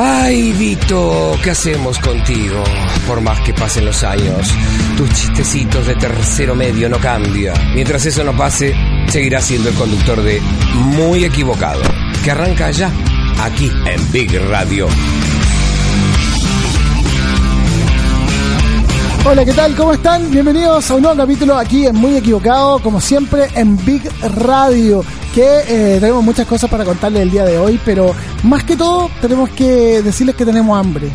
Ay, Vito, ¿qué hacemos contigo? Por más que pasen los años, tus chistecitos de tercero medio no cambian. Mientras eso no pase, seguirás siendo el conductor de Muy Equivocado, que arranca ya, aquí en Big Radio. Hola, ¿qué tal? ¿Cómo están? Bienvenidos a un nuevo capítulo aquí en Muy Equivocado, como siempre en Big Radio, eh, tenemos muchas cosas para contarles el día de hoy, pero más que todo tenemos que decirles que tenemos hambre.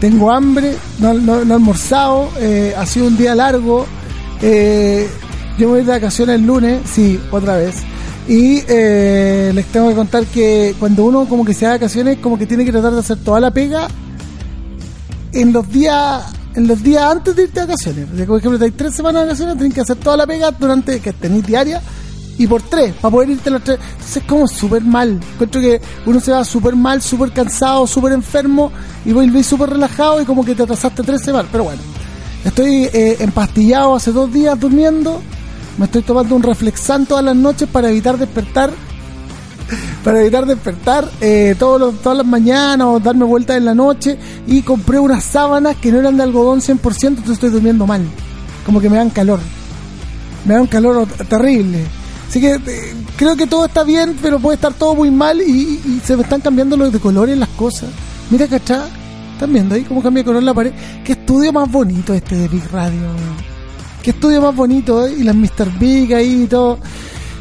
Tengo hambre, no, he almorzado, eh, ha sido un día largo, eh, yo voy de vacaciones el lunes, sí, otra vez. Y eh, les tengo que contar que cuando uno como que se da vacaciones, como que tiene que tratar de hacer toda la pega en los días en los días antes de irte de vacaciones. O por ejemplo, hay tres semanas de vacaciones, tienes que hacer toda la pega durante que tenéis diaria y por tres, para poder irte los tres. Entonces es como súper mal. Encuentro que uno se va súper mal, súper cansado, súper enfermo y volví súper relajado y como que te atrasaste tres semanas. Pero bueno, estoy eh, empastillado hace dos días durmiendo. Me estoy tomando un reflexán todas las noches para evitar despertar para evitar despertar eh, todos los- todas las mañanas o darme vueltas en la noche y compré unas sábanas que no eran de algodón 100%, entonces estoy durmiendo mal. Como que me dan calor. Me dan calor terrible. Así que eh, creo que todo está bien, pero puede estar todo muy mal y, se me están cambiando los de colores las cosas. Mira, ¿cachá? ¿Están viendo ahí cómo cambia de color la pared? Qué estudio más bonito este de Big Radio. Qué estudio más bonito, ¿eh? Y las Mr. Big ahí y todo.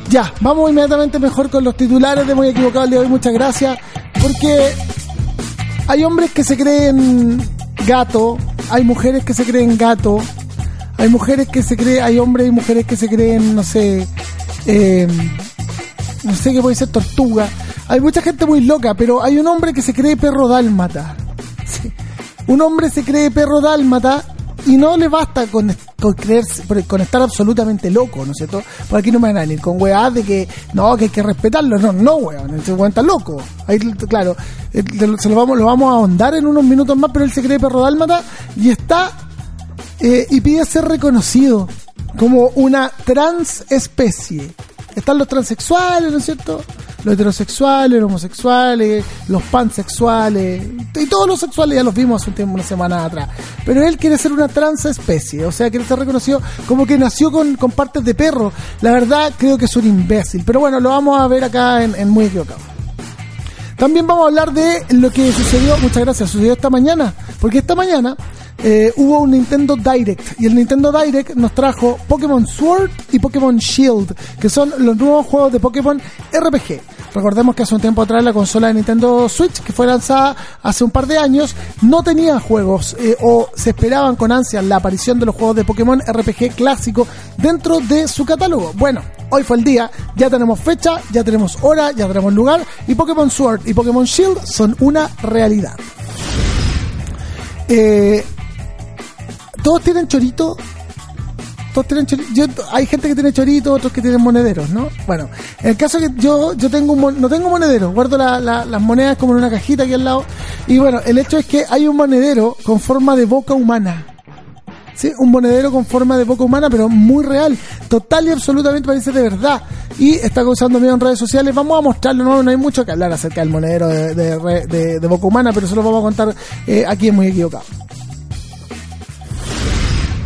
Ya, vamos inmediatamente mejor con los titulares de Muy Equivocado el de hoy. Muchas gracias. Porque hay hombres que se creen gato, hay mujeres que se creen gato, hay mujeres que se creen, hay hombres y mujeres que se creen, no sé, eh, no sé qué puede ser tortuga. Hay mucha gente muy loca, pero hay un hombre que se cree perro dálmata. Un hombre se cree perro dálmata y no le basta con, con creerse, con estar absolutamente loco, ¿no es cierto? Por aquí no me van a venir con weá de que no, que hay que respetarlo. No, no, weón, ese weón está loco. Ahí, claro, eh, se lo vamos, lo vamos a ahondar en unos minutos más, pero él se cree perro dálmata y está eh, y pide ser reconocido como una transespecie. Están los transexuales, ¿no es cierto? Los heterosexuales, los homosexuales, los pansexuales, y todos los sexuales ya los vimos hace un tiempo, una semana atrás. Pero él quiere ser una transespecie, o sea, quiere ser reconocido como que nació con, con partes de perro. La verdad, creo que es un imbécil. Pero bueno, lo vamos a ver acá en, en Muy Equivocado. También vamos a hablar de lo que sucedió, muchas gracias, sucedió esta mañana, porque esta mañana eh, hubo un Nintendo Direct y el Nintendo Direct nos trajo Pokémon Sword y Pokémon Shield, que son los nuevos juegos de Pokémon RPG. Recordemos que hace un tiempo atrás la consola de Nintendo Switch, que fue lanzada hace un par de años, no tenía juegos eh, o se esperaban con ansia la aparición de los juegos de Pokémon RPG clásico dentro de su catálogo. Bueno, hoy fue el día, ya tenemos fecha, ya tenemos hora, ya tenemos lugar y Pokémon Sword y Pokémon Shield son una realidad. Eh, todos tienen chorito. Todos tienen chorito. Yo- hay gente que tiene chorito, otros que tienen monederos, ¿no? Bueno, en el caso que yo yo tengo un no tengo monedero, guardo la- la- las monedas como en una cajita aquí al lado. Y bueno, el hecho es que hay un monedero con forma de boca humana. Sí, un monedero con forma de boca humana, pero muy real. Total y absolutamente parece de verdad. Y está causando miedo en redes sociales. Vamos a mostrarlo, no, no hay mucho que hablar acerca del monedero de, de de- boca humana, pero eso lo vamos a contar eh, aquí en Muy Equivocado.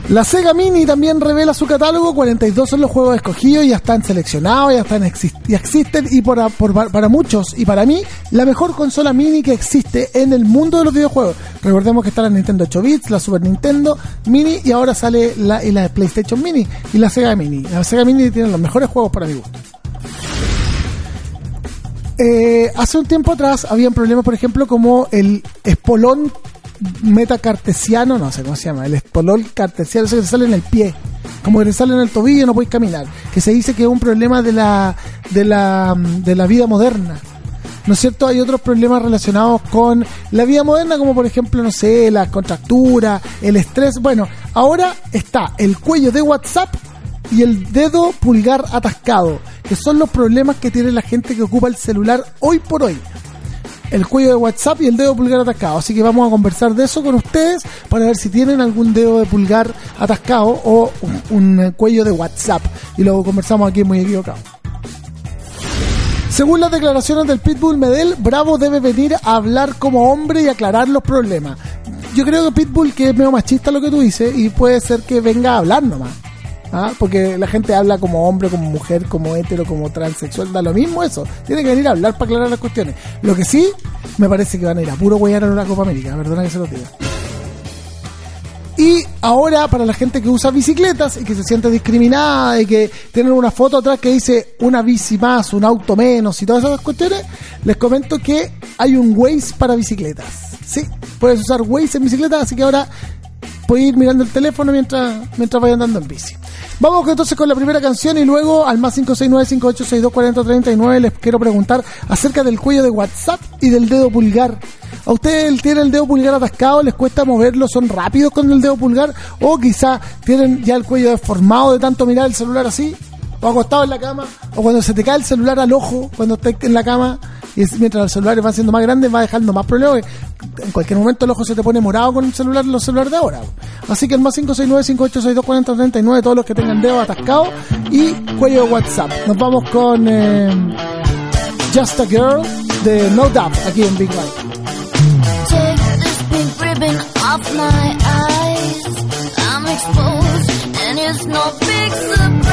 La Sega Mini también revela su catálogo, 42 son los juegos escogidos, ya están seleccionados, ya están existen y para, por- para muchos y para mí la mejor consola mini que existe en el mundo de los videojuegos. Recordemos que está la Nintendo 8 bits, la Super Nintendo Mini y ahora sale la, y la PlayStation Mini y la Sega Mini. La Sega Mini tiene los mejores juegos para mi gusto. Eh, hace un tiempo atrás habían problemas, por ejemplo, como el espolón metacartesiano, no sé cómo se llama, el espolón cartesiano, eso que sale en el pie, como que te sale en el tobillo no puedes caminar, que se dice que es un problema de la, de la, de la vida moderna. ¿no es cierto? Hay otros problemas relacionados con la vida moderna, como por ejemplo, no sé, la contractura, el estrés. Bueno, ahora está el cuello de WhatsApp y el dedo pulgar atascado, que son los problemas que tiene la gente que ocupa el celular hoy por hoy. El cuello de WhatsApp y el dedo pulgar atascado. Así que vamos a conversar de eso con ustedes para ver si tienen algún dedo de pulgar atascado o un, un cuello de WhatsApp. Y luego conversamos aquí muy equivocado. Según las declaraciones del Pitbull Medel, Bravo debe venir a hablar como hombre y aclarar los problemas. Yo creo que Pitbull, que es medio machista lo que tú dices, y puede ser que venga a hablar nomás. ¿Ah? Porque la gente habla como hombre, como mujer, como hetero, como transexual, da lo mismo eso. Tiene que venir a hablar para aclarar las cuestiones. Lo que sí, me parece que van a ir a puro huear a la Copa América, perdona que se lo diga. Y ahora, para la gente que usa bicicletas y que se siente discriminada y que tienen una foto atrás que dice una bici más, un auto menos y todas esas cuestiones, les comento que hay un Waze para bicicletas. Sí, puedes usar Waze en bicicleta, así que ahora puedes ir mirando el teléfono mientras, mientras vayas andando en bici. Vamos entonces con la primera canción y luego al más 569-5862-4039 les quiero preguntar acerca del cuello de WhatsApp y del dedo pulgar. ¿A ustedes tienen el dedo pulgar atascado? ¿Les cuesta moverlo? ¿Son rápidos con el dedo pulgar? ¿O quizá tienen ya el cuello deformado de tanto mirar el celular así? ¿O acostado en la cama? ¿O cuando se te cae el celular al ojo cuando estás en la cama? Y mientras el celular va siendo más grande, va dejando más problemas. En cualquier momento el ojo se te pone morado con el celular, los celulares de ahora. Así que el más 569-5862-4039, todos los que tengan dedo atascado y cuello de WhatsApp. Nos vamos con eh, Just a Girl de No Doubt, aquí en Big surprise.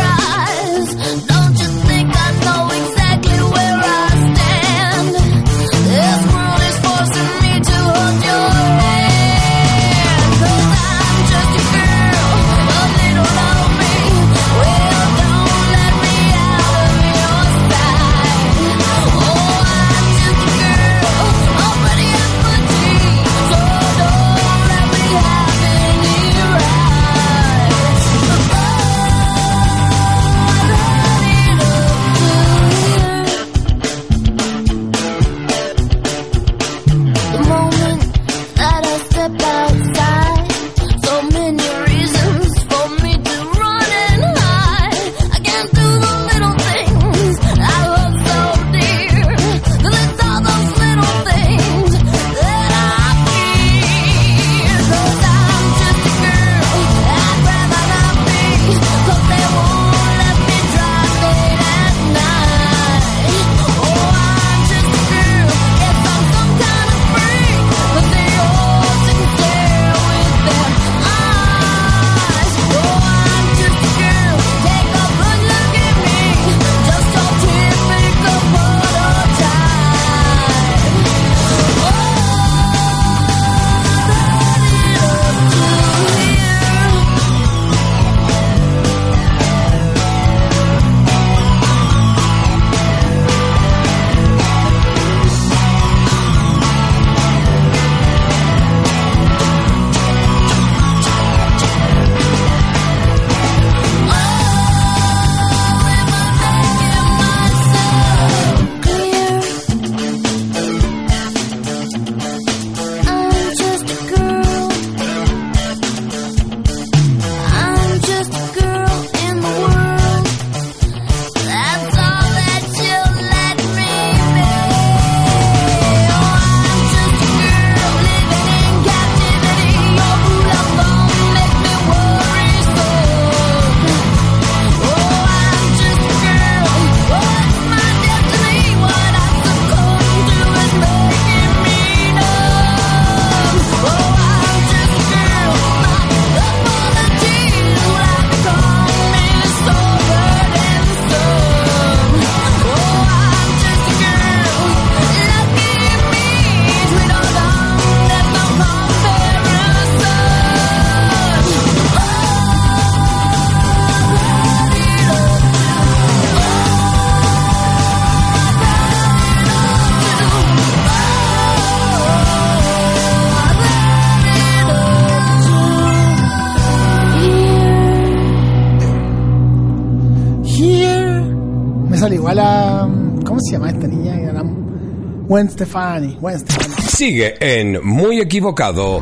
Gwen Stefani, Gwen Stefani. Sigue en Muy Equivocado.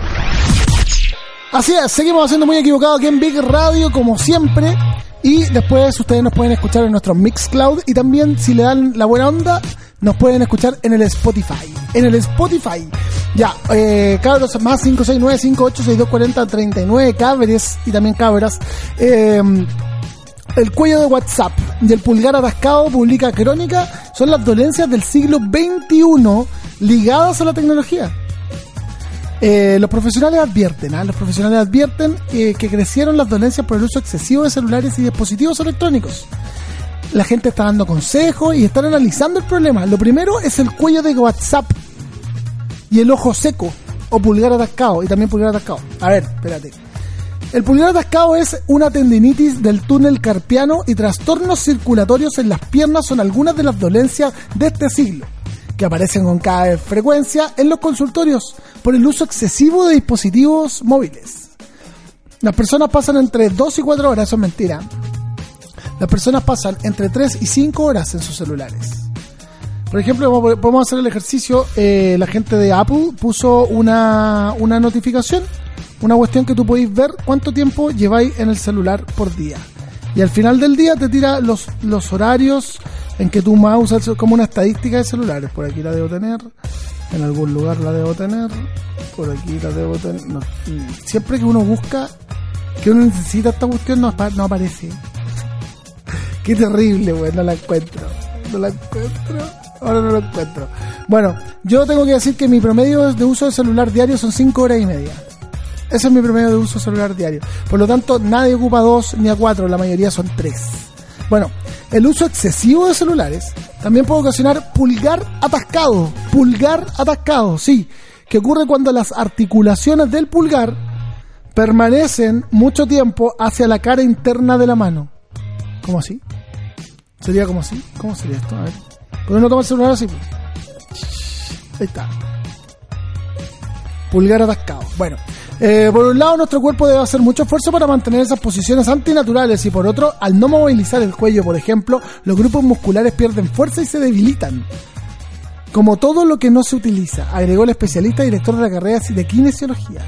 Así es, seguimos haciendo muy equivocado aquí en Big Radio, como siempre. Y después ustedes nos pueden escuchar en nuestro Mixcloud. Y también, si le dan la buena onda, nos pueden escuchar en el Spotify. En el Spotify. Ya, eh, cabros, más 569-586240-39 cabres y también cabras. Eh, el cuello de WhatsApp y el pulgar atascado publica Crónica son las dolencias del siglo XXI ligadas a la tecnología. Eh, los profesionales advierten, ¿ah? los profesionales advierten eh, que crecieron las dolencias por el uso excesivo de celulares y dispositivos electrónicos. La gente está dando consejos y están analizando el problema. Lo primero es el cuello de WhatsApp y el ojo seco o pulgar atascado y también pulgar atascado. A ver, espérate. El pulgar atascado es una tendinitis del túnel carpiano y trastornos circulatorios en las piernas son algunas de las dolencias de este siglo, que aparecen con cada frecuencia en los consultorios por el uso excesivo de dispositivos móviles. Las personas pasan entre 2 y 4 horas, eso es mentira. Las personas pasan entre 3 y 5 horas en sus celulares. Por ejemplo, podemos hacer el ejercicio. eh, la gente de Apple puso una, una notificación, una cuestión que tú podéis ver cuánto tiempo lleváis en el celular por día. Y al final del día te tira los, los horarios en que tú más usas como una estadística de celulares. Por aquí la debo tener, en algún lugar la debo tener, por aquí la debo tener. no, mm, siempre que uno busca que uno necesita esta cuestión, no, no aparece. Qué terrible, güey, no la encuentro. No la encuentro. Ahora no la encuentro. Bueno, yo tengo que decir que mi promedio de uso de celular diario son 5 horas y media. Ese es mi promedio de uso celular diario. Por lo tanto, nadie ocupa 2 ni a 4, la mayoría son 3. Bueno, el uso excesivo de celulares también puede ocasionar pulgar atascado. Pulgar atascado, sí. Que ocurre cuando las articulaciones del pulgar permanecen mucho tiempo hacia la cara interna de la mano. ¿Cómo así? ¿Sería como así? ¿Cómo sería esto? A ver. ¿Por qué no toma el celular así? Ahí está. Pulgar atascado. Bueno, eh, por un lado nuestro cuerpo debe hacer mucho esfuerzo para mantener esas posiciones antinaturales y por otro, al no movilizar el cuello, por ejemplo, los grupos musculares pierden fuerza y se debilitan. Como todo lo que no se utiliza, agregó el especialista director de la carrera de kinesiología.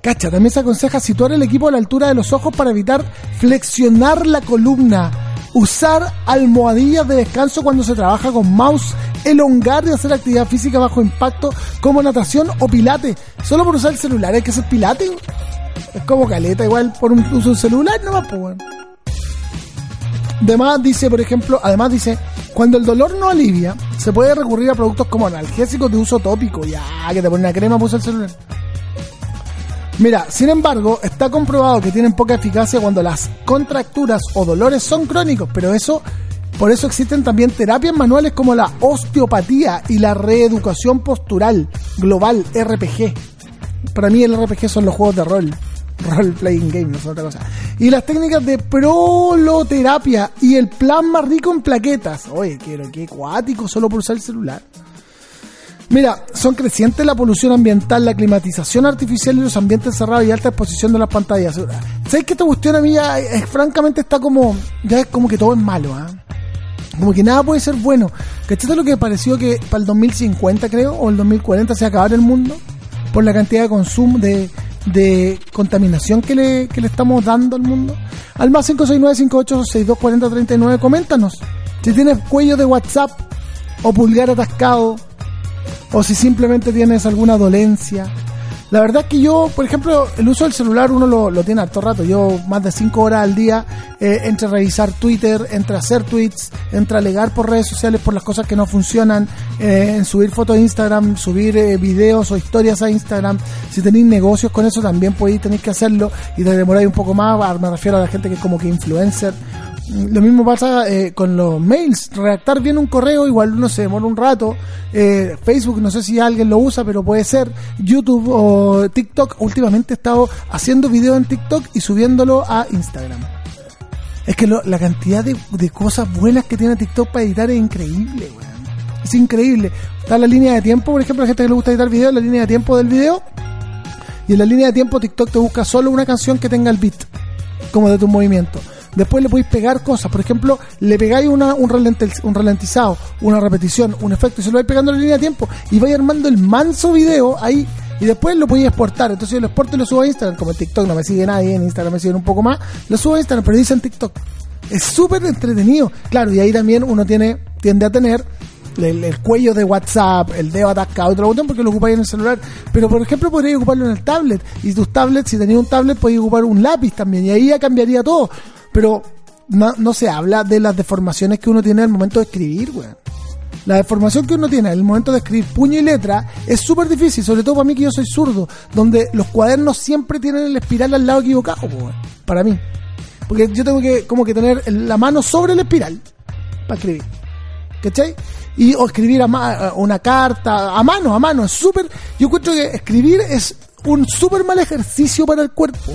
Cacha, también se aconseja situar el equipo a la altura de los ojos para evitar flexionar la columna. Usar almohadillas de descanso cuando se trabaja con mouse. Elongar y hacer actividad física bajo impacto como natación o pilate. Solo por usar el celular hay que hacer pilate. Es como caleta, igual por un uso de celular nomás, pues bueno. Además dice, por ejemplo, además dice, cuando el dolor no alivia, se puede recurrir a productos como analgésicos de uso tópico. Ya, que te ponen una crema usar el celular. Mira, sin embargo, está comprobado que tienen poca eficacia cuando las contracturas o dolores son crónicos, pero eso, por eso existen también terapias manuales como la osteopatía y la reeducación postural global RPG. Para mí el RPG son los juegos de rol, role playing game, no es otra cosa. Y las técnicas de proloterapia y el plasma rico en plaquetas. Oye, que cuático solo por usar el celular. Mira, son crecientes la polución ambiental, la climatización artificial y los ambientes cerrados y alta exposición de las pantallas. ¿Sabes que esta cuestión a mí ya, francamente está como, ya es como que todo es malo, ¿ah? Como que nada puede ser bueno. ¿Cachate lo que pareció que para el 2050 creo, o el 2040 se va a acabar el mundo? Por la cantidad de consumo, de, de contaminación que le, que le estamos dando al mundo. Al más 569-58624039, coméntanos. Si tienes cuello de WhatsApp o pulgar atascado o si simplemente tienes alguna dolencia. La verdad es que yo, por ejemplo, el uso del celular uno lo, lo tiene harto rato. Yo más de 5 horas al día eh, entre revisar Twitter, entre hacer tweets, entre alegar por redes sociales por las cosas que no funcionan, eh, en subir fotos a Instagram, subir eh, videos o historias a Instagram. Si tenéis negocios con eso también podéis tener que hacerlo y te demoráis un poco más. Me refiero a la gente que es como que influencer. Lo mismo pasa eh, con los mails. Redactar bien un correo, igual uno se demora un rato. Eh, Facebook, no sé si alguien lo usa, pero puede ser. YouTube o TikTok. Últimamente he estado haciendo videos en TikTok y subiéndolo a Instagram. Es que lo- la cantidad de, de cosas buenas que tiene TikTok para editar es increíble, weón. Es increíble. Está la línea de tiempo, por ejemplo, a la gente que le gusta editar videos, la línea de tiempo del video. Y en la línea de tiempo TikTok te busca solo una canción que tenga el beat, como de tu movimiento. Después le podéis pegar cosas. Por ejemplo, le pegáis una, un, ralenti- un ralentizado, una repetición, un efecto, y se lo vais pegando en la línea de tiempo. Y vais armando el manso video ahí. Y después lo podéis exportar. Entonces yo lo exporto y lo subo a Instagram. Como en TikTok no me sigue nadie, en Instagram me siguen un poco más. Lo subo a Instagram, pero dice en TikTok. Es súper entretenido. Claro, y ahí también uno tiene tiende a tener el, el cuello de WhatsApp, el dedo atascado, otro botón porque lo ocupáis en el celular. Pero por ejemplo, podríais ocuparlo en el tablet. Y tus tablets, si tenéis un tablet, podéis ocupar un lápiz también. Y ahí ya cambiaría todo. Pero no, no se habla de las deformaciones que uno tiene al momento de escribir, weón. La deformación que uno tiene al momento de escribir puño y letra es súper difícil, sobre todo para mí que yo soy zurdo, donde los cuadernos siempre tienen el espiral al lado equivocado, weón. para mí. Porque yo tengo que como que tener la mano sobre el espiral para escribir. ¿Cachai? Y o escribir a una carta, a mano, a mano, es súper... Yo encuentro que escribir es un súper mal ejercicio para el cuerpo.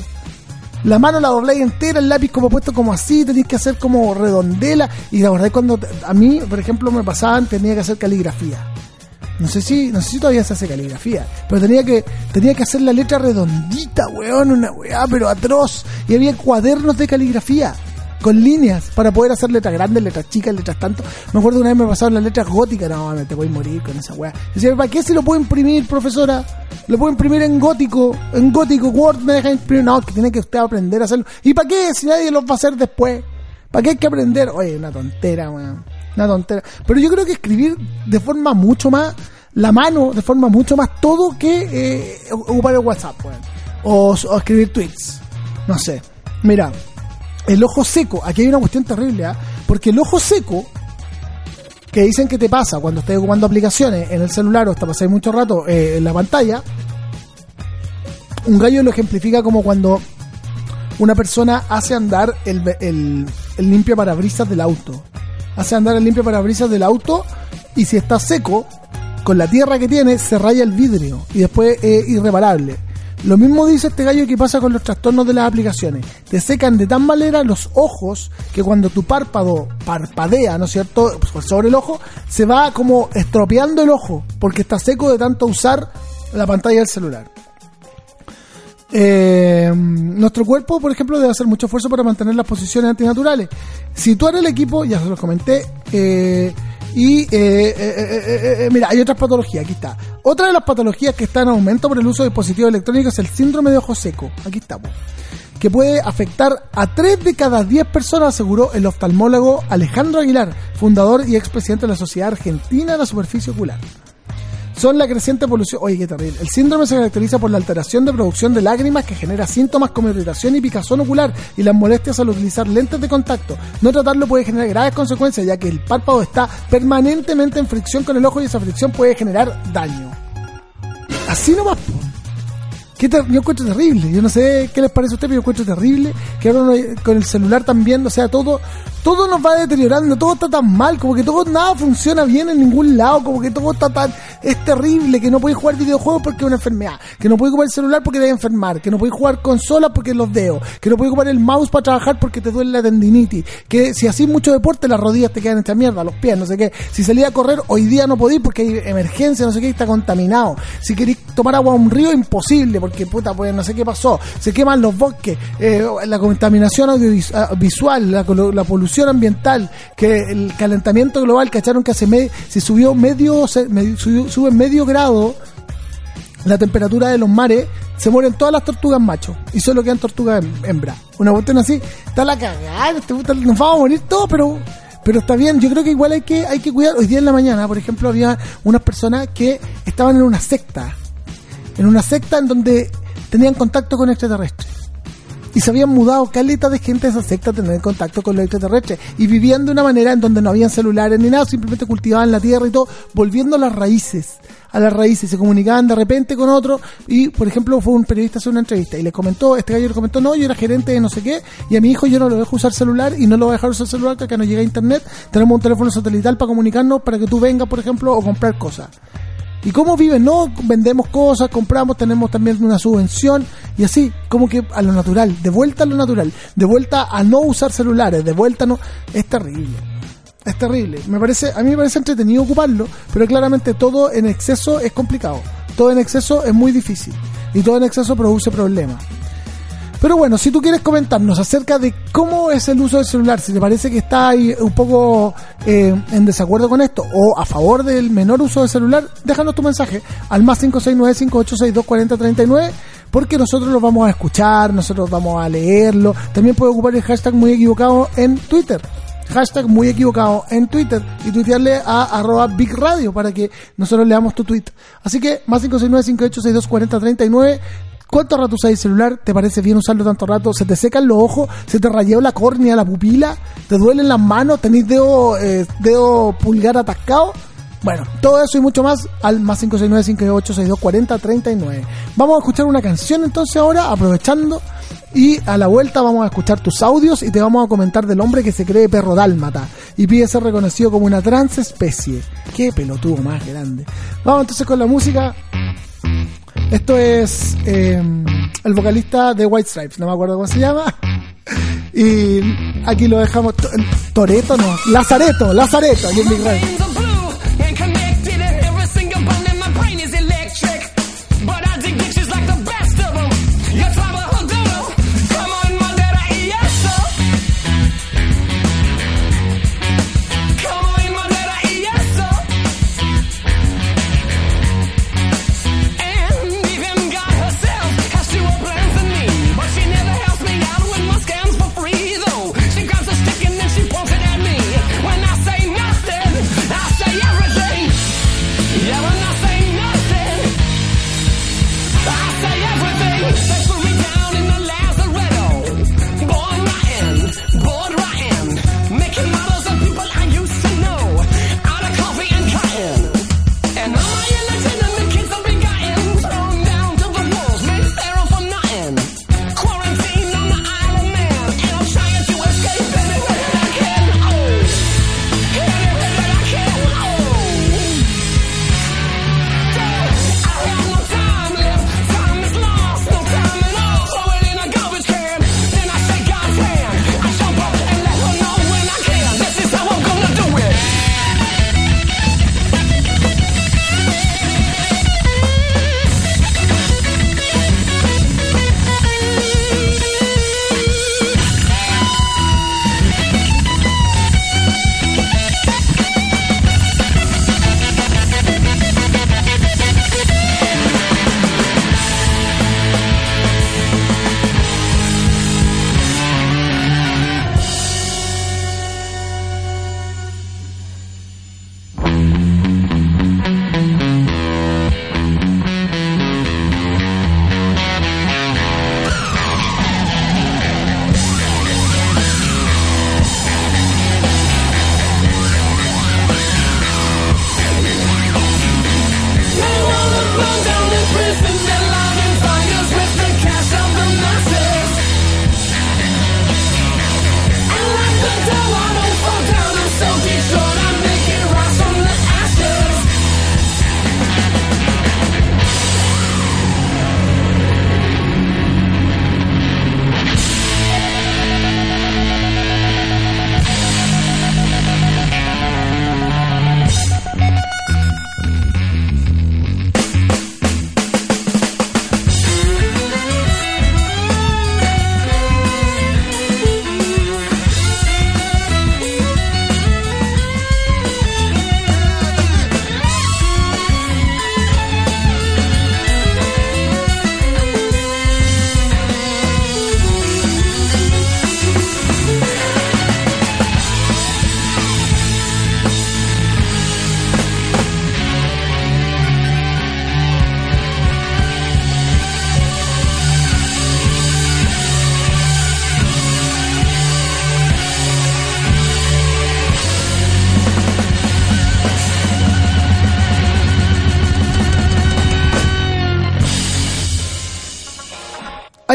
La mano la dobláis entera, el lápiz como puesto como así, tenéis que hacer como redondela. Y la verdad es cuando a mí, por ejemplo, me pasaban, tenía que hacer caligrafía. No sé si, no sé si todavía se hace caligrafía, pero tenía que, tenía que hacer la letra redondita, weón, una weá, pero atroz. Y había cuadernos de caligrafía con líneas para poder hacer letras grandes, letras chicas, letras tanto. Me acuerdo una vez me pasaron las letras góticas, no, me te voy a morir con esa weá. Decía, ¿para qué si lo puedo imprimir, profesora? Lo puedo imprimir en gótico, en gótico, Word me deja imprimir. No, que tiene que usted aprender a hacerlo. ¿Y para qué si nadie lo va a hacer después? ¿Para qué hay que aprender? Oye, una tontera, weón. Una tontera. Pero yo creo que escribir de forma mucho más, la mano, de forma mucho más todo que eh, ocupar el WhatsApp, weón. O, o escribir tweets. No sé. Mira, el ojo seco, aquí hay una cuestión terrible, ¿ah? Porque el ojo seco, que dicen que te pasa cuando estás ocupando aplicaciones en el celular o hasta pasáis mucho rato eh, en la pantalla, un gallo lo ejemplifica como cuando una persona hace andar el, el, el parabrisas del auto. Hace andar el limpia parabrisas del auto y si está seco, con la tierra que tiene, se raya el vidrio y después es irreparable. Lo mismo dice este gallo que pasa con los trastornos de las aplicaciones. Te secan de tan manera los ojos que cuando tu párpado parpadea, ¿no es cierto?, Pues sobre el ojo, se va como estropeando el ojo porque está seco de tanto usar la pantalla del celular. Eh, nuestro cuerpo, por ejemplo, debe hacer mucho esfuerzo para mantener las posiciones antinaturales. Situar el equipo, ya se lo comenté, eh, y eh, eh, eh, mira, hay otras patologías, aquí está. Otra de las patologías que está en aumento por el uso de dispositivos electrónicos es el síndrome de ojo seco. Aquí estamos. Que puede afectar a 3 de cada 10 personas, aseguró el oftalmólogo Alejandro Aguilar, fundador y expresidente de la Sociedad Argentina de la Superficie Ocular son la creciente polución. Oye, qué terrible. El síndrome se caracteriza por la alteración de producción de lágrimas que genera síntomas como irritación y picazón ocular y las molestias al utilizar lentes de contacto. No tratarlo puede generar graves consecuencias ya que el párpado está permanentemente en fricción con el ojo y esa fricción puede generar daño. Así nomás. Qué ter- yo encuentro terrible. Yo no sé qué les parece a usted, pero yo encuentro terrible que ahora con el celular también, o sea, todo, todo nos va deteriorando, todo está tan mal, como que todo, nada funciona bien en ningún lado, como que todo está tan, es terrible, que no podéis jugar videojuegos porque es una enfermedad, que no podéis ocupar el celular porque te va a enfermar, que no podéis jugar consolas porque los dedos, que no podéis ocupar el mouse para trabajar porque te duele la tendinitis, que si hacís mucho deporte las rodillas te quedan esta mierda, los pies, no sé qué, si salís a correr hoy día no podéis porque hay emergencia, no sé qué, está contaminado, si queréis tomar agua a un río, imposible, porque puta, pues no sé qué pasó, se queman los bosques, eh, la contaminación audiovisual, la, la polución ambiental, que el calentamiento global, cacharon que hace me- se subió medio, se, sube medio grado la temperatura de los mares, se mueren todas las tortugas machos y solo quedan tortugas hem- hembras. Una cuestión así, está la cagada, este nos vamos a morir todos, pero pero está bien, yo creo que igual hay que hay que cuidar. Hoy día en la mañana, por ejemplo, había unas personas que estaban en una secta, en una secta en donde tenían contacto con extraterrestres. Y se habían mudado caleta de gente de esa secta a tener contacto con los extraterrestres. Y vivían de una manera en donde no habían celulares ni nada, simplemente cultivaban la tierra y todo, volviendo a las raíces. A las raíces. Se comunicaban de repente con otro. Y, por ejemplo, fue un periodista a hacer una entrevista y le comentó, este gallo le comentó, no, yo era gerente de no sé qué, y a mi hijo yo no lo dejo usar celular y no lo voy a dejar usar celular que no llegue a internet. Tenemos un teléfono satelital para comunicarnos para que tú vengas, por ejemplo, o comprar cosas. ¿Y cómo viven? No, vendemos cosas, compramos, tenemos también una subvención y así, como que a lo natural, de vuelta a lo natural, de vuelta a no usar celulares, de vuelta a no... Es terrible. Es terrible. Me parece, a mí me parece entretenido ocuparlo, pero claramente todo en exceso es complicado. Todo en exceso es muy difícil. Y todo en exceso produce problemas. Pero bueno, si tú quieres comentarnos acerca de cómo es el uso del celular, si te parece que está ahí un poco eh, en desacuerdo con esto o a favor del menor uso del celular, déjanos tu mensaje al más 569-5862-4039 porque nosotros lo vamos a escuchar, nosotros vamos a leerlo. También puede ocupar el hashtag muy equivocado en Twitter hashtag muy equivocado en Twitter y tuitearle a arroba Big Radio para que nosotros leamos tu tweet. Así que más 569-5862-4039. ¿Cuánto rato el celular? ¿Te parece bien usarlo tanto rato? ¿Se te secan los ojos? ¿Se te rayó la córnea, la pupila? ¿Te duelen las manos? ¿Tenés dedo, eh, dedo pulgar atascado? Bueno, todo eso y mucho más al más 569-5862-4039. Vamos a escuchar una canción entonces ahora, aprovechando. Y a la vuelta vamos a escuchar tus audios y te vamos a comentar del hombre que se cree perro dálmata y pide ser reconocido como una transespecie. Qué pelotudo más grande. Vamos entonces con la música. Esto es eh, el vocalista de White Stripes, no me acuerdo cómo se llama. Y aquí lo dejamos. To- Toreto, no. Lazareto, Lazareto.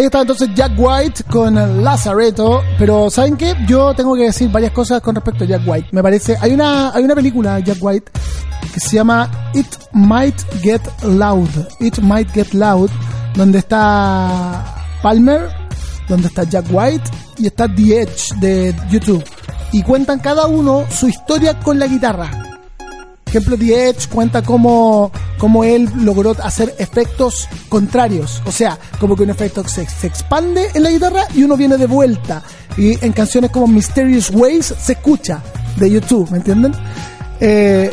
Está entonces Jack White con Lazareto, pero ¿saben qué? Yo tengo que decir varias cosas con respecto a Jack White. Me parece, hay una hay una película Jack White que se llama It Might Get Loud. It Might Get Loud, donde está Palmer, donde está Jack White y está The Edge de YouTube. Y cuentan cada uno su historia con la guitarra. Por ejemplo, The Edge cuenta cómo cómo él logró hacer efectos contrarios. O sea, como que un efecto se, expande en la guitarra y uno viene de vuelta. Y en canciones como Mysterious Ways se escucha de YouTube, ¿me entienden? Eh,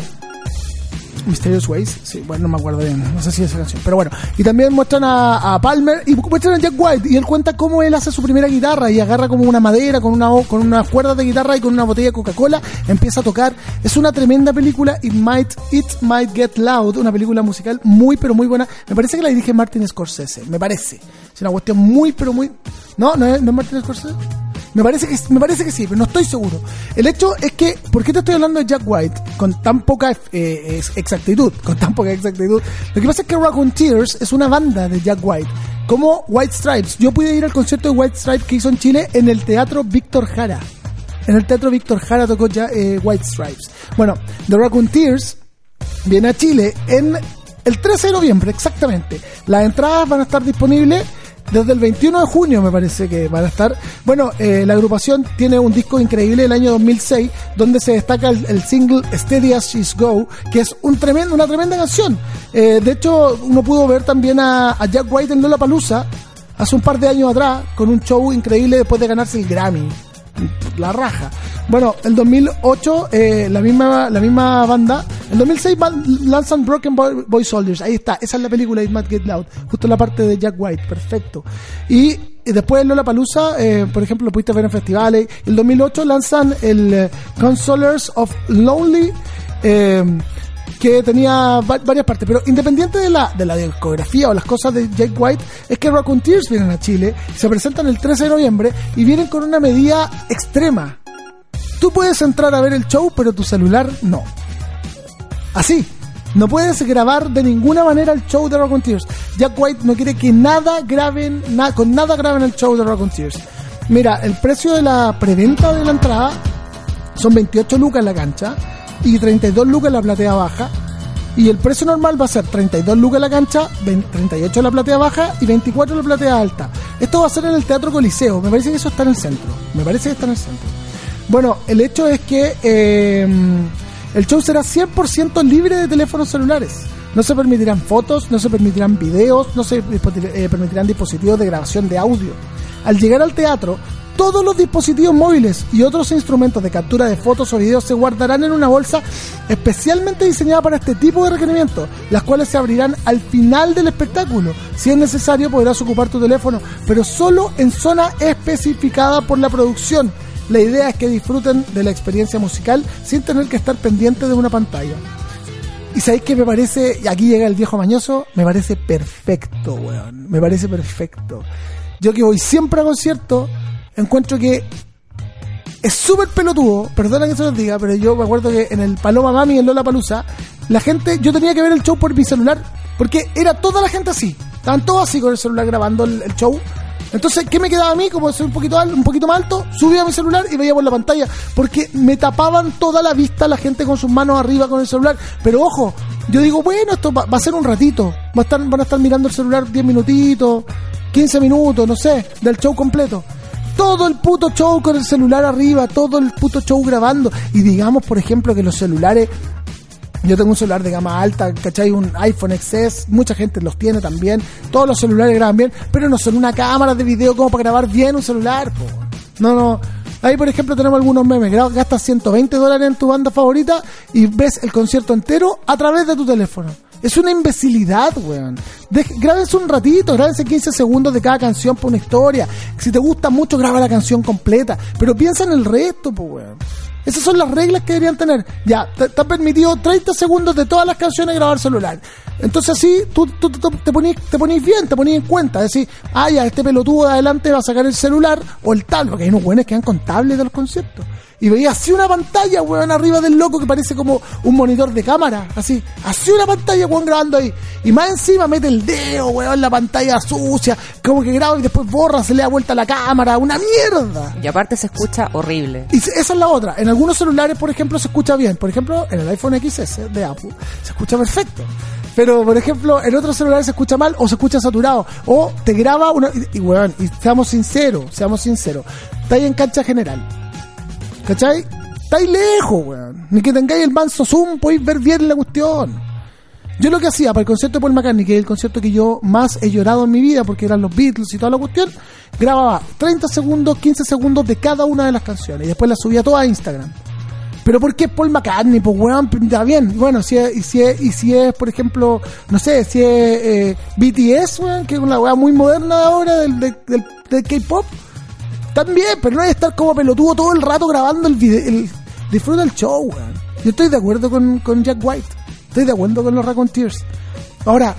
Mysterious Ways, sí, bueno, no me acuerdo bien, no sé si es esa canción, pero bueno. Y también muestran a, Palmer y muestran a Jack White y él cuenta cómo él hace su primera guitarra y agarra como una madera con una con unas cuerdas de guitarra y con una botella de Coca-Cola empieza a tocar. Es una tremenda película, It Might It Might Get Loud, una película musical muy pero muy buena. Me parece que la dirige Martin Scorsese, me parece. Es una cuestión muy pero muy No, no no es Martin Scorsese. Me parece que me parece que sí, pero no estoy seguro. El hecho es que, ¿por qué te estoy hablando de Jack White con tan poca eh, ex- exactitud? Con tan poca exactitud. Lo que pasa es que Tears es una banda de Jack White, como White Stripes. Yo pude ir al concierto de White Stripes que hizo en Chile en el Teatro Víctor Jara. En el Teatro Víctor Jara tocó ya eh, White Stripes. Bueno, The Raccoon Tears viene a Chile en el 13 de noviembre, exactamente. Las entradas van a estar disponibles desde el 21 de junio, me parece que van a estar. Bueno, eh, la agrupación tiene un disco increíble del año 2006, donde se destaca el, single Steady as She's Go, que es un tremendo, una tremenda canción. Eh, de hecho, uno pudo ver también a, Jack White en Lollapalooza hace un par de años atrás, con un show increíble después de ganarse el Grammy la raja. Bueno, el 2008 eh, la misma la misma banda, en 2006 van- lanzan Broken Boy, Boy Soldiers, ahí está, esa es la película It Might Get Loud, justo la parte de Jack White, perfecto. Y, después Lola Palusa, por ejemplo, lo pudiste ver en festivales. El 2008 lanzan el eh, Consolers of Lonely. eh, que tenía va- varias partes, pero independiente de la, de la discografía o las cosas de Jake White, es que Raccoon Tears vienen a Chile, se presentan el 13 de noviembre y vienen con una medida extrema. Tú puedes entrar a ver el show, pero tu celular no. Así. No puedes grabar de ninguna manera el show de Raccoon Tears. Jack White no quiere que nada graben, con nada graben el show de Raccoon Tears. Mira, el precio de la preventa de la entrada son 28 lucas en la cancha y 32 lucas en la platea baja. Y el precio normal va a ser 32 lucas en la cancha, 20 38 en la platea baja y 24 en la platea alta. Esto va a ser en el Teatro Coliseo. Me parece que eso está en el centro. Me parece que está en el centro. Bueno, el hecho es que eh, el show será 100% libre de teléfonos celulares. No se permitirán fotos, no se permitirán videos, no se eh, permitirán dispositivos de grabación de audio. Al llegar al teatro, todos los dispositivos móviles y otros instrumentos de captura de fotos o videos se guardarán en una bolsa especialmente diseñada para este tipo de requerimientos, las cuales se abrirán al final del espectáculo. Si es necesario, podrás ocupar tu teléfono, pero solo en zona especificada por la producción. La idea es que disfruten de la experiencia musical sin tener que estar pendiente de una pantalla. Y sabéis que me parece, y aquí llega el viejo mañoso, me parece perfecto, weón. Me parece perfecto. Yo que voy siempre a conciertos, encuentro que es súper pelotudo, perdona que se los diga, pero yo me acuerdo que en el Paloma Mami, en Lola Palusa, la gente, yo tenía que ver el show por mi celular, porque era toda la gente así, estaban todos así con el celular grabando el, el show. Entonces, ¿qué me quedaba a mí? Como soy un poquito, un poquito más alto, subía mi celular y veía por la pantalla, porque me tapaban toda la vista la gente con sus manos arriba con el celular. Pero ojo, yo digo, bueno, esto va, va a ser un ratito, va a estar, van a estar mirando el celular 10 minutitos, 15 minutos, no sé, del show completo todo el puto show con el celular arriba, todo el puto show grabando. Y digamos, por ejemplo, que los celulares, yo tengo un celular de gama alta, ¿cachai? Un iPhone XS, mucha gente los tiene también, todos los celulares graban bien, pero no son una cámara de video como para grabar bien un celular, po. No, no. Ahí, por ejemplo, tenemos algunos memes. Gastas 120 dólares en tu banda favorita y ves el concierto entero a través de tu teléfono. Es una imbecilidad, weón. Dej- Grábense un ratito, grábense 15 segundos de cada canción por una historia. Si te gusta mucho, graba la canción completa. Pero piensa en el resto, pues, weón. Esas son las reglas que deberían tener. Ya, te, han permitido 30 segundos de todas las canciones grabar celular. Entonces así tú, tú- tú te ponís te ponís bien, te ponís en cuenta. Decís, ah, ya, este pelotudo de adelante va a sacar el celular o el tal, porque hay unos buenos que dan contables de los conciertos. Y veía así una pantalla, weón, arriba del loco que parece como un monitor de cámara. Así, así una pantalla, weón, grabando ahí. Y más encima mete el dedo, weón, la pantalla sucia. Como que graba y después borra, se le da vuelta la cámara. Una mierda. Y aparte se escucha horrible. Y esa es la otra. En algunos celulares, por ejemplo, se escucha bien. Por ejemplo, en el iPhone XS de Apple se escucha perfecto. Pero, por ejemplo, en otros celulares se escucha mal o se escucha saturado. O te graba una... Y, y, weón, y seamos sinceros, seamos sinceros. Está ahí en cancha general. ¿Cachai? Está ahí lejos, weón. Ni que tengáis el manso zoom, podéis ver bien la cuestión. Yo lo que hacía para el concierto de Paul McCartney, que es el concierto que yo más he llorado en mi vida, porque eran los Beatles y toda la cuestión, grababa 30 segundos, 15 segundos de cada una de las canciones y después las subía todas a Instagram. Pero ¿por qué Paul McCartney? Pues weón, está bien. Bueno, si es, y si es, y si es, por ejemplo, no sé, si es eh, BTS, weón, que es una weá muy moderna de ahora del, del, del- del K-pop, también, pero no es estar como pelotudo todo el rato grabando el video. Disfruta el show, weón. Yo estoy de acuerdo con, con Jack White. Estoy de acuerdo con los Raconteurs. Ahora,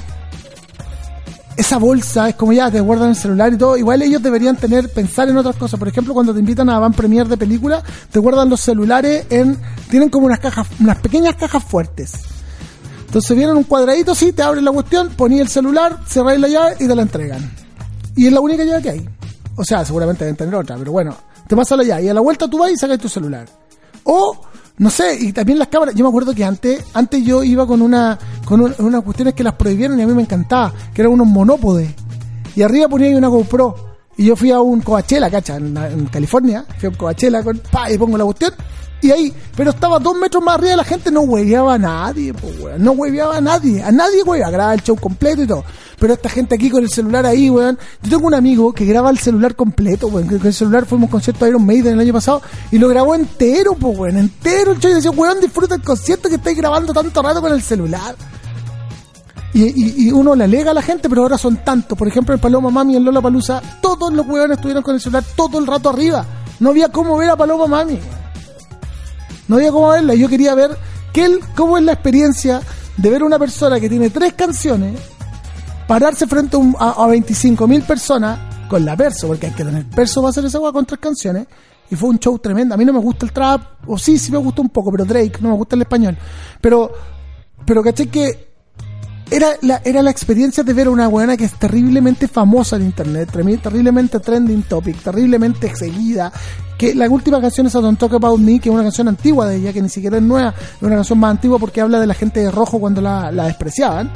esa bolsa es como ya te guardan el celular y todo. Igual ellos deberían tener, pensar en otras cosas. Por ejemplo, cuando te invitan a van premier de película, te guardan los celulares en, tienen como unas cajas, unas pequeñas cajas fuertes. Entonces vienen un cuadradito, sí, te abren la cuestión, poní el celular, cerráis la llave y te la entregan. Y es la única llave que hay. O sea, seguramente deben tener otra, pero bueno, te pasa llave y a la vuelta tú vas y sacas tu celular. O, no sé, y también las cámaras. Yo me acuerdo que antes, antes yo iba con una, con un- unas cuestiones que las prohibieron y a mí me encantaba, que eran unos monópodes. Y arriba ponía una GoPro. Y yo fui a un Coachella, cacha, en, en California. Fui a un Coachella con, pa, y pongo la cuestión. Y ahí, pero estaba dos metros más arriba, la gente no hueveaba a nadie, weón. No hueveaba a nadie. A nadie hueveaba, grababa el show completo y todo. Pero esta gente aquí con el celular ahí, weón. Yo tengo un amigo que graba el celular completo, weón. Con el celular fuimos a un concierto de Iron Maiden el año pasado y lo grabó entero, pues, weón. Entero el show. Y decía, weón, disfruta el concierto que estáis grabando tanto rato con el celular. Y, y- y uno le alega a la gente, pero ahora son tantos. Por ejemplo, en Paloma Mami, en Lola Palusa, todos los huevones estuvieron con el celular todo el rato arriba. No había cómo ver a Paloma Mami. No había cómo verla. Yo quería ver qué el- cómo es la experiencia de ver una persona que tiene tres canciones pararse frente a, un- a, 25 mil personas con la perso, porque hay que tener perso para hacer esa hueá con tres canciones. Y fue un show tremendo. A mí no me gusta el trap, o sí, sí me gusta un poco, pero Drake, no me gusta el español. Pero, pero caché que era la, era la experiencia de ver a una buena que es terriblemente famosa en internet, terriblemente trending topic, terriblemente seguida. Que la última canción es a Don't Talk About Me, que es una canción antigua de ella, que ni siquiera es nueva, es una canción más antigua porque habla de la gente de rojo cuando la, la despreciaban.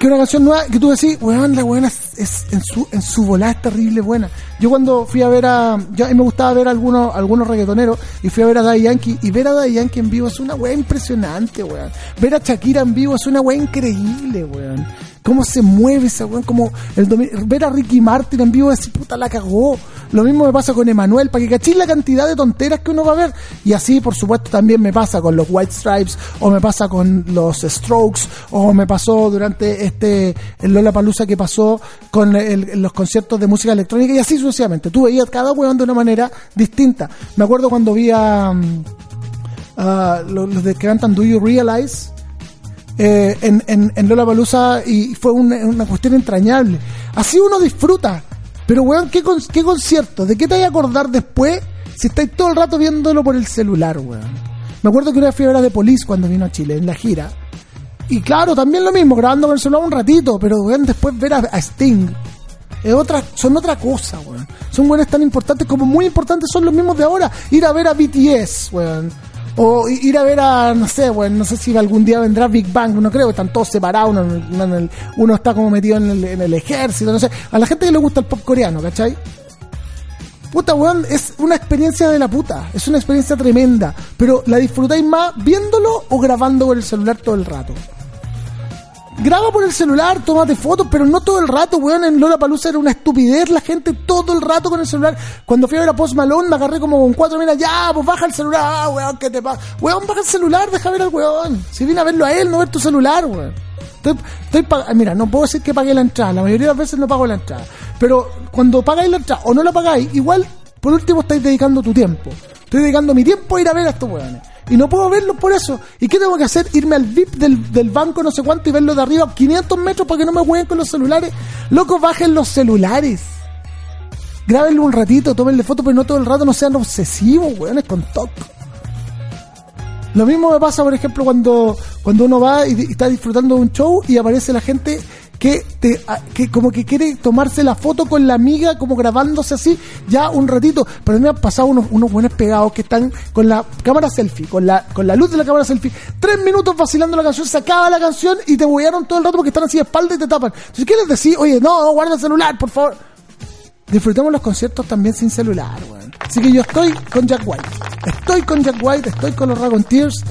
Que una canción nueva que tú decís, weón, la buena es, en su en su volada es terrible buena. Yo cuando fui a ver a, yo a mí me gustaba ver a algunos algunos reggaetoneros y fui a ver a Daddy Yankee y ver a Daddy Yankee en vivo es una weá impresionante, weón. Ver a Shakira en vivo es una weá increíble, weón. Cómo se mueve esa weón, como el ver a Ricky Martin en vivo es puta la cagó. Lo mismo me pasa con Emanuel, para que cachis la cantidad de tonteras que uno va a ver. Y así, por supuesto, también me pasa con los White Stripes, o me pasa con los Strokes, o me pasó durante este, Lola Palusa que pasó con los conciertos de música electrónica, y así sucesivamente. Tú veías cada weón de una manera distinta. Me acuerdo cuando vi a, los, los de que cantan Do You Realize, eh, en, en, en Lola Palusa y fue una, una cuestión entrañable. Así uno disfruta. Pero, weón, ¿qué, con- ¿qué concierto? ¿De qué te vas a acordar después si estáis todo el rato viéndolo por el celular, weón? Me acuerdo que una fui a ver a The Police cuando vino a Chile, en la gira. Y claro, también lo mismo, grabando con el celular un ratito, pero, weón, después ver a, a Sting. Es otra, son otra cosa, weón. Son weones tan importantes como muy importantes son los mismos de ahora. Ir a ver a BTS, weón. O ir a ver a, no sé, weón, no sé si algún día vendrá Big Bang, no creo, están todos separados, uno, uno en el- uno está como metido en el, en el ejército, no sé. A la gente que le gusta el pop coreano, ¿cachai? Puta, weón, es una experiencia de la puta. Es una experiencia tremenda. Pero la disfrutáis más viéndolo o grabando con el celular todo el rato. Graba por el celular, tómate fotos, pero no todo el rato, weón. En Lola Palusa era una estupidez la gente todo el rato con el celular. Cuando fui a ver a Post Malone me agarré como con cuatro miras, ya, pues baja el celular, ah, weón, ¿qué te pasa? Weón, baja el celular, deja ver al weón. Si vine a verlo a él, no ver tu celular, weón. Estoy, estoy Mira, no puedo decir que pagué la entrada, la mayoría de las veces no pago la entrada. Pero cuando pagáis la entrada o no la pagáis, igual, por último, estáis dedicando tu tiempo. Estoy dedicando mi tiempo a ir a ver a estos weones. Y no puedo verlos por eso. ¿Y qué tengo que hacer? Irme al VIP del, del banco no sé cuánto y verlo de arriba 500 metros para que no me jueguen con los celulares. Loco, bajen los celulares. Grábenlo un ratito, tómenle fotos, pero no todo el rato, no sean obsesivos, weones, con TOC. Lo mismo me pasa, por ejemplo, cuando, cuando uno va y, y está disfrutando de un show y aparece la gente que, te, que como que quiere tomarse la foto con la amiga, como grabándose así, ya un ratito. Pero me han pasado unos, unos buenos pegados que están con la cámara selfie, con la, con la luz de la cámara selfie, tres minutos vacilando la canción, se acaba la canción y te bollaron todo el rato porque están así de espalda y te tapan. Entonces, ¿qué les decís? Oye, no, no, guarda el celular, por favor. Disfrutemos los conciertos también sin celular, weón. Así que yo estoy con Jack White. Estoy con Jack White, estoy con los Ragon Tears.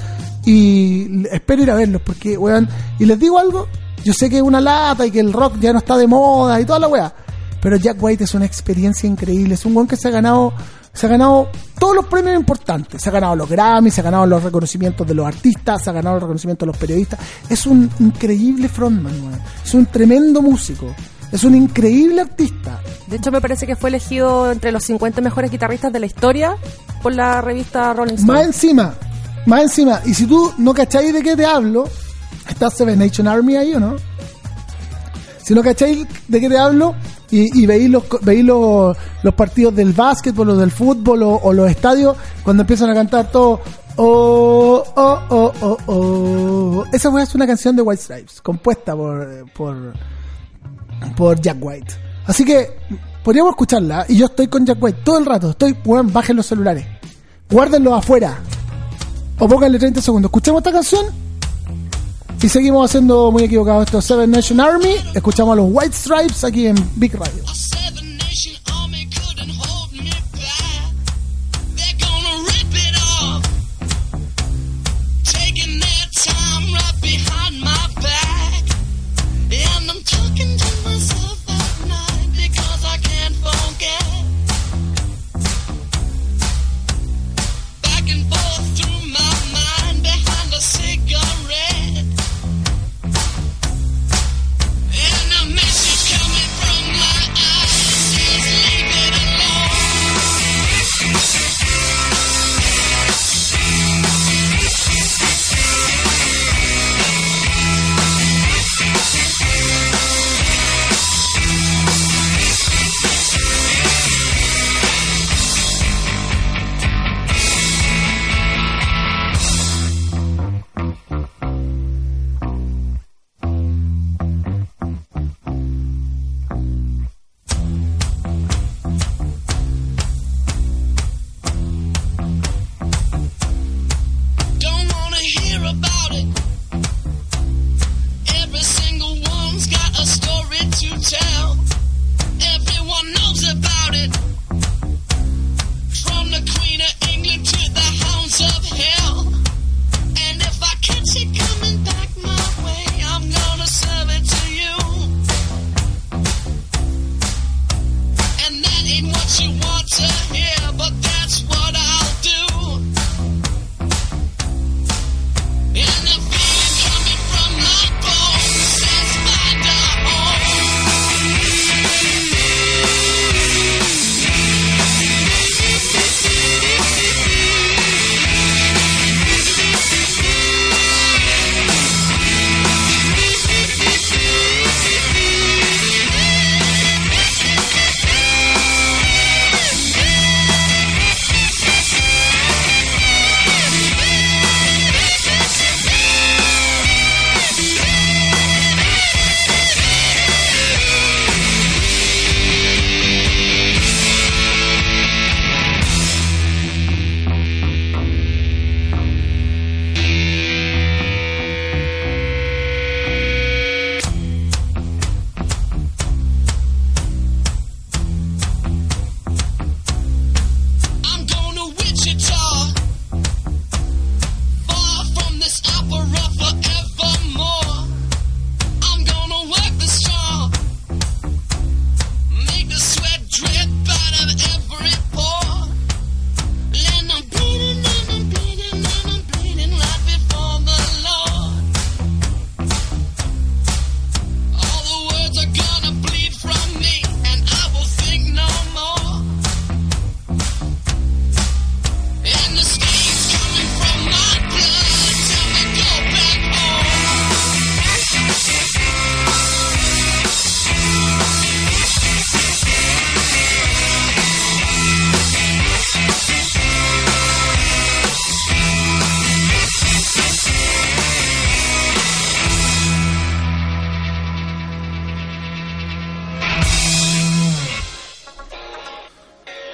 y espero ir a verlos porque, weón, y les digo algo, yo sé que es una lata y que el rock ya no está de moda y toda la weá, pero Jack White es una experiencia increíble, es un weón que se ha ganado se ha ganado todos los premios importantes. Se ha ganado los Grammy, se ha ganado los reconocimientos de los artistas, se ha ganado el reconocimiento de los periodistas. Es un increíble frontman, weón. Es un tremendo músico. Es un increíble artista. De hecho, me parece que fue elegido entre los 50 mejores guitarristas de la historia por la revista Rolling Stone. Más encima, más encima, y si tú no cacháis de qué te hablo, está Seven Nation Army ahí o no? Si no cacháis de qué te hablo y, y veis, los, veis los, los partidos del básquetbol o del fútbol o, los estadios, cuando empiezan a cantar todo, oh, oh, oh, oh, oh. Esa es una canción de White Stripes, compuesta por, por, por Jack White. Así que podríamos escucharla y yo estoy con Jack White todo el rato. Estoy, weón, bajen los celulares. Guárdenlos afuera. O pónganle 30 segundos. Escuchemos esta canción. Y seguimos haciendo muy equivocado esto. Seven Nation Army. Escuchamos a los White Stripes aquí en Big Radio.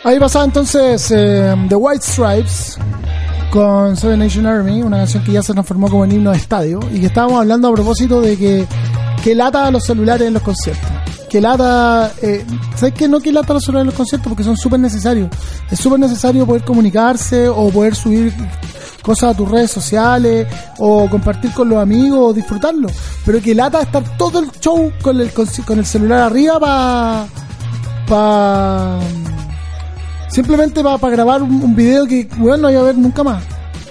Ahí pasaba entonces eh, The White Stripes con Seven Nation Army, una canción que ya se transformó como en himno de estadio y que estábamos hablando a propósito de que, que lata los celulares en los conciertos. Que lata, eh, ¿sabes qué? No que lata los celulares en los conciertos porque son súper necesarios. Es súper necesario poder comunicarse o poder subir cosas a tus redes sociales o compartir con los amigos o disfrutarlo. Pero que lata estar todo el show con el, con, el celular arriba para... Pa, simplemente para grabar un, video que, weón, no voy a ver nunca más.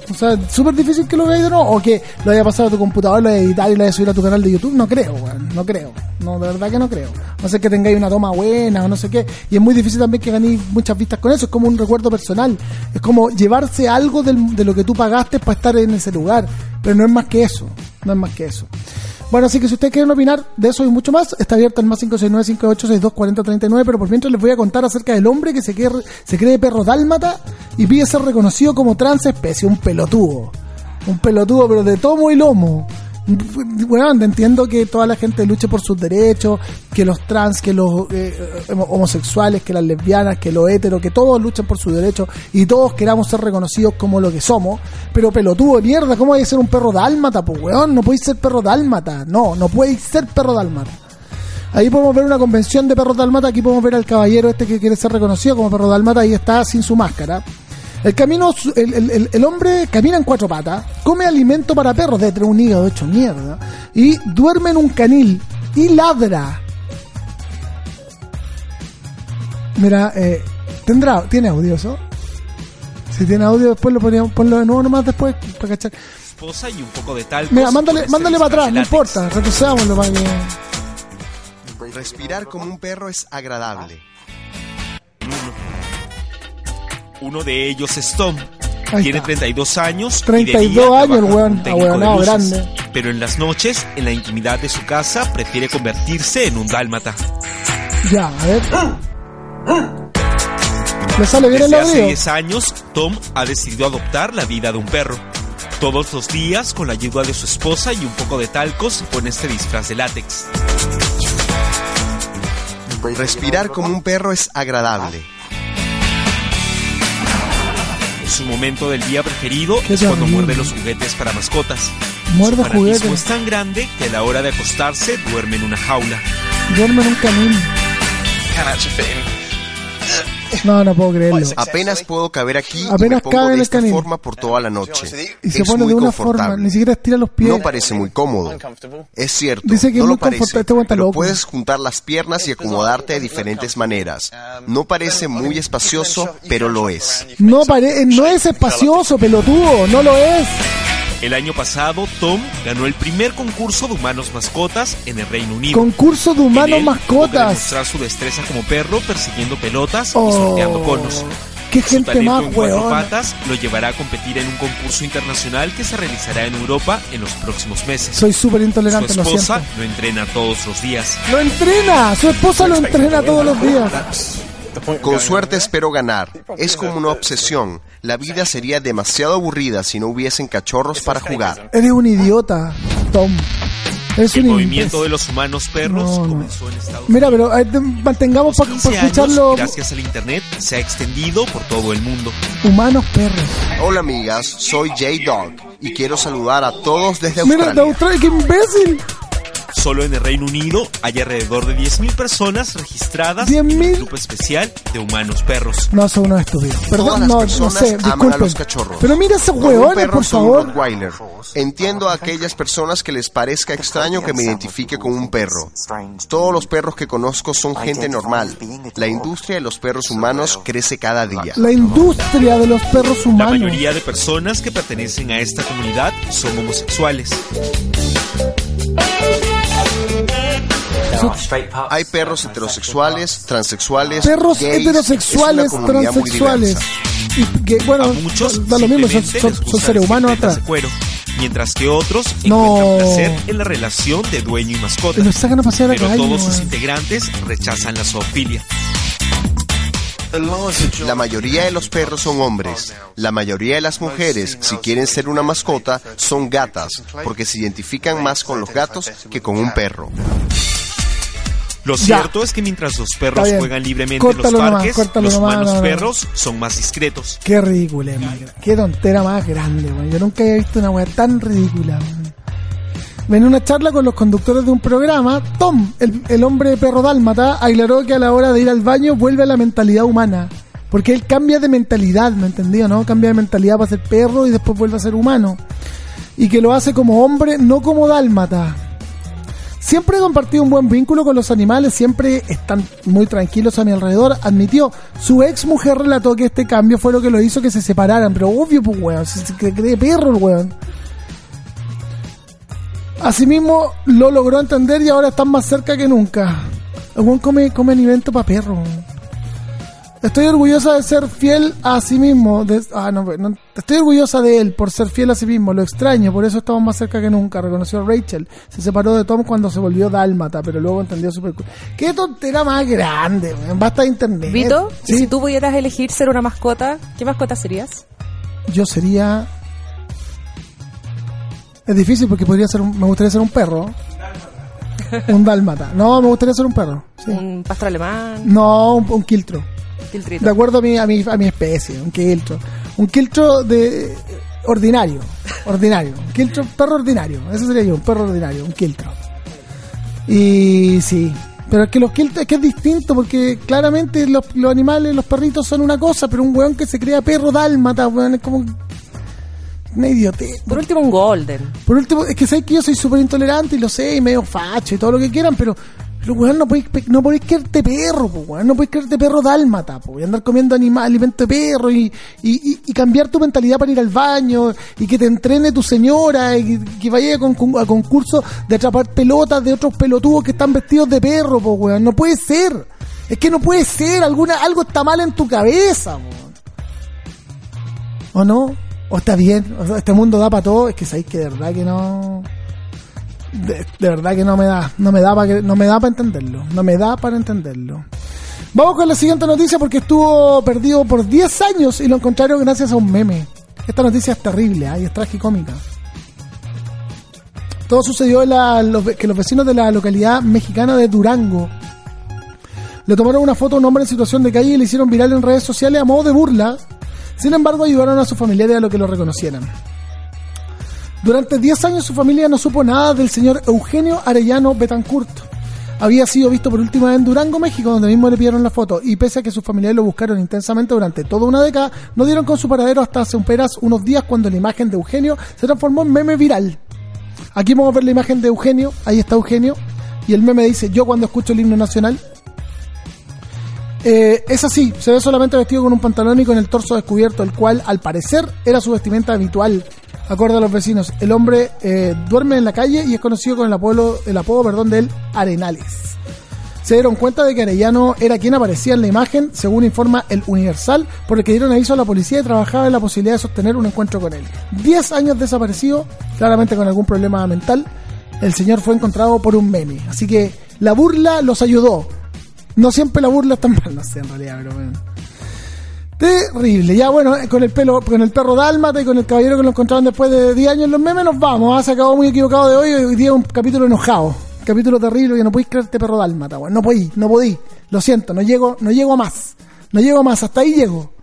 O sea, súper difícil que lo veáis de nuevo. O que lo haya pasado a tu computador, lo haya editado y lo haya subido a tu canal de YouTube. No creo. No creo. No, de verdad que no creo. No sé que tengáis una toma buena o no sé qué. Y es muy difícil también que ganéis muchas vistas con eso. Es como un recuerdo personal. Es como llevarse algo de lo que tú pagaste para estar en ese lugar. Pero no es más que eso. No es más que eso. Bueno, así que si ustedes quieren opinar de eso y mucho más, está abierto el más 569-5862-4039, pero por mientras les voy a contar acerca del hombre que se cree, se cree perro dálmata y pide ser reconocido como transespecie, un pelotudo. Un pelotudo, pero de tomo y lomo. Bueno, entiendo que toda la gente luche por sus derechos, que los trans, que los eh, eh, homosexuales, que las lesbianas, que los heteros, que todos luchen por sus derechos y todos queramos ser reconocidos como lo que somos. Pero pelotudo de mierda, ¿cómo hay que ser un perro dálmata, pues weón? No podéis ser perro dálmata. No, no podéis ser perro dálmata. Ahí podemos ver una convención de perros dálmata. Aquí podemos ver al caballero este que quiere ser reconocido como perro dálmata. Ahí está sin su máscara. El camino, el, el- el- el hombre camina en cuatro patas, come alimento para perros, de un hígado hecho mierda, y duerme en un canil y ladra. Mira, eh, tendrá, tiene audio eso. Si tiene audio, después lo poníamos, ponlo de nuevo nomás después para cachar. esposa y un poco de talco. Mira, mándale, mándale para atrás, no importa, retrocedámoslo para que. Respirar como un perro es agradable. Uno de ellos es Tom. Ahí Tiene está. 32 años. y 32 de día años, el weón, luces. grande. Pero en las noches, en la intimidad de su casa, prefiere convertirse en un dálmata. Ya, a ver. ¿Le sale bien el Desde hace audio? 10 años, Tom ha decidido adoptar la vida de un perro. Todos los días, con la ayuda de su esposa y un poco de talco, se pone este disfraz de látex. Respirar como un perro es agradable. Su momento del día preferido Qué es cuando muerde los juguetes para mascotas. Muerde Su juguetes. es tan grande que a la hora de acostarse duerme en una jaula. Duerme en un camino. No, no puedo creerlo. Apenas puedo caber aquí y Apenas me pongo cabe de esta canil. forma por toda la noche. Y se es pone muy de una forma, ni siquiera estira los pies. No parece muy cómodo. Es cierto, Dice que no es lo muy parece. confortable. Este pero loco. puedes juntar las piernas y acomodarte de diferentes maneras. No parece muy espacioso, pero lo es. No, pare no es espacioso, pelotudo, no lo es. El año pasado, Tom ganó el primer concurso de humanos mascotas en el Reino Unido. Concurso de En humanos él, tuvo que mascotas. demostrar su destreza como perro persiguiendo pelotas y Oh, sorteando conos. qué Su gente talento más en cuatro patas lo llevará a competir en un concurso internacional que se realizará en Europa en los próximos meses. Soy súper Su intolerante, lo esposa siento. lo entrena todos los días. Lo entrena, su esposa lo entrena todos los días. Con suerte espero ganar. Es como una obsesión. La vida sería demasiado aburrida si no hubiesen cachorros para jugar. Eres un idiota, Tom. Eres El un movimiento imbécil. de los humanos perros No, no. comenzó en Estados Mira, pero eh, te- mantengamos para 15 años, escucharlo. gracias al internet, se ha extendido por todo el mundo. Humanos perros. Hola amigas, soy J-Dog y quiero saludar a todos desde Mira, de Australia. Australia, qué imbécil. Solo en el Reino Unido hay alrededor de 10.000 personas registradas 10.000. en el grupo especial de humanos perros. No, son unos estúpidos. Perdón, Todas las no, no personas sé, aman a disculpen. los cachorros. Pero mira huevones, perro por favor. Rottweiler. Entiendo a aquellas personas que les parezca extraño que me identifique con un perro. Todos los perros que conozco son gente normal. La industria de los perros humanos crece cada día. La industria de los perros La humanos. mayoría de personas que pertenecen a esta comunidad son homosexuales. Hay perros heterosexuales, transexuales, Perros gays. heterosexuales, Es una comunidad muy transexuales. diversa. Y que, bueno, A muchos da lo mismo, son, son- seres humanos atrás. cuero, mientras que otros No. encuentran placer en la relación de dueño y mascota. Los sacan a pasear Pero calle. todos sus integrantes rechazan la zoofilia. La mayoría de los perros son hombres. La mayoría de las mujeres, si quieren ser una mascota, son gatas, porque se identifican más con los gatos que con un perro. Lo Ya. cierto es que mientras los perros juegan libremente Córtalo en los parques, los nomás, humanos no, no. perros son más discretos. Qué ridícula, qué tontera más grande, weón. Yo nunca había visto una weá tan ridícula. weón. En una charla con los conductores de un programa, Tom, el, el hombre perro dálmata, aclaró que a la hora de ir al baño vuelve a la mentalidad humana. Porque él cambia de mentalidad, ¿me entendió? ¿No? Cambia de mentalidad para ser perro y después vuelve a ser humano. Y que lo hace como hombre, no como dálmata. Siempre he compartido un buen vínculo con los animales, siempre están muy tranquilos a mi alrededor, admitió. Su ex mujer relató que este cambio fue lo que lo hizo que se separaran, pero obvio, pues, weón, se, cree perro el weón. Asimismo, lo logró entender y ahora están más cerca que nunca. El weón come, come alimento para perro. Estoy orgullosa de ser fiel a sí mismo. de- ah, no, no, estoy orgullosa de él por ser fiel a sí mismo. Lo extraño, por eso estamos más cerca que nunca. Reconoció Rachel. Se separó de Tom cuando se volvió dálmata, pero luego entendió super. Qué tontera más grande. Basta de internet. Vito, y si tú pudieras elegir ser una mascota, ¿qué mascota serías? yo sería. Es difícil porque podría ser un- me gustaría ser un perro. Un dálmata. No, me gustaría ser un perro. sí. Un pastor alemán, No, un, un quiltro. De acuerdo a mi, a mi, a mi especie, un quiltro. Un quiltro de ordinario, ordinario. Un quiltro, perro ordinario. Ese sería yo, un perro ordinario, un quiltro. Y sí, pero es que los quiltros es que es distinto porque claramente los, los animales, los perritos son una cosa, pero un weón que se crea perro dálmata, weón, es como una idiotez. Por último, un golden. Por último, es que sabes que yo soy súper intolerante y lo sé, y medio facho y todo lo que quieran, pero, pero weón, no podéis, no podéis perro, po, weón, no podéis creerte perro dálmata, po, y andar comiendo anima- alimento de perro y, y, cambiar tu mentalidad para ir al baño y que te entrene tu señora y que, que vaya a, con- a concursos de atrapar pelotas de otros pelotudos que están vestidos de perro, po, weón, no puede ser. Es que no puede ser, alguna, algo está mal en tu cabeza, weón. ¿O no? ¿O está bien? O este mundo da para todo. Es que sabéis que de verdad que no. De, verdad que no me da. No me da para no me da entenderlo. No me da para entenderlo. Vamos con la siguiente noticia porque estuvo perdido por 10 años y lo encontraron gracias a un meme. Esta noticia es terrible ¿ah? y es tragicómica. Todo sucedió en la, los, que los vecinos de la localidad mexicana de Durango le tomaron una foto a un hombre en situación de calle y le hicieron viral en redes sociales a modo de burla. Sin embargo, ayudaron a sus familiares a lo que lo reconocieran. Durante 10 años su familia no supo nada del señor Eugenio Arellano Betancourt. Había sido visto por última vez en Durango, México, donde mismo le pidieron la foto, y pese a que sus familiares lo buscaron intensamente durante toda una década, no dieron con su paradero hasta hace un peras unos días cuando la imagen de Eugenio se transformó en meme viral. Aquí vamos a ver la imagen de Eugenio, ahí está Eugenio, y el meme dice, yo cuando escucho el himno nacional, eh, es así, se ve solamente vestido con un pantalón y con el torso descubierto, el cual al parecer era su vestimenta habitual. Acorde a los vecinos, el hombre eh, duerme en la calle y es conocido con el apodo, el apodo perdón, de él Arenales. Se dieron cuenta de que Arellano era quien aparecía en la imagen, según informa el Universal, por el que dieron aviso a la policía y trabajaba en la posibilidad de sostener un encuentro con él. Diez años desaparecido, claramente con algún problema mental, el señor fue encontrado por un meme. Así que la burla los ayudó. No siempre la burla está mal, no sé en realidad, pero bueno. Terrible. Ya bueno, eh, con el pelo, con el perro dálmata y con el caballero que lo encontraron después de 10 años en los memes, nos vamos. Ah, se acabó muy equivocado de hoy. Hoy día un capítulo enojado. Capítulo terrible que no podéis creerte perro dálmata, weón. No podéis, no podéis. Lo siento, no llego, no llego más. No llego a más, hasta ahí llego.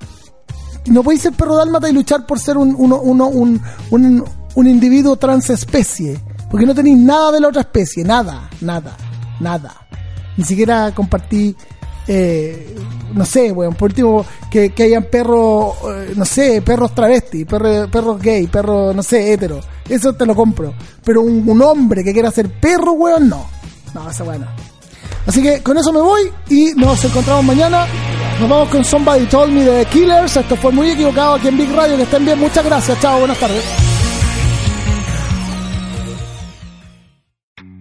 No podéis ser perro dálmata y luchar por ser un, uno, un, un, un individuo transespecie. Porque no tenéis nada de la otra especie, nada, nada, nada. Ni siquiera compartí, eh, no sé, weón, por último, que, que hayan perros, eh, no sé, perros travesti, perro- perros gay, perros, no sé, hetero. Eso te lo compro. Pero un, un hombre que quiera ser perro, weón, no. No, esa weón. Así que con eso me voy y nos encontramos mañana. Nos vamos con Somebody Told Me de Killers. Esto fue muy equivocado aquí en Big Radio. Que estén bien. Muchas gracias. Chao. Buenas tardes.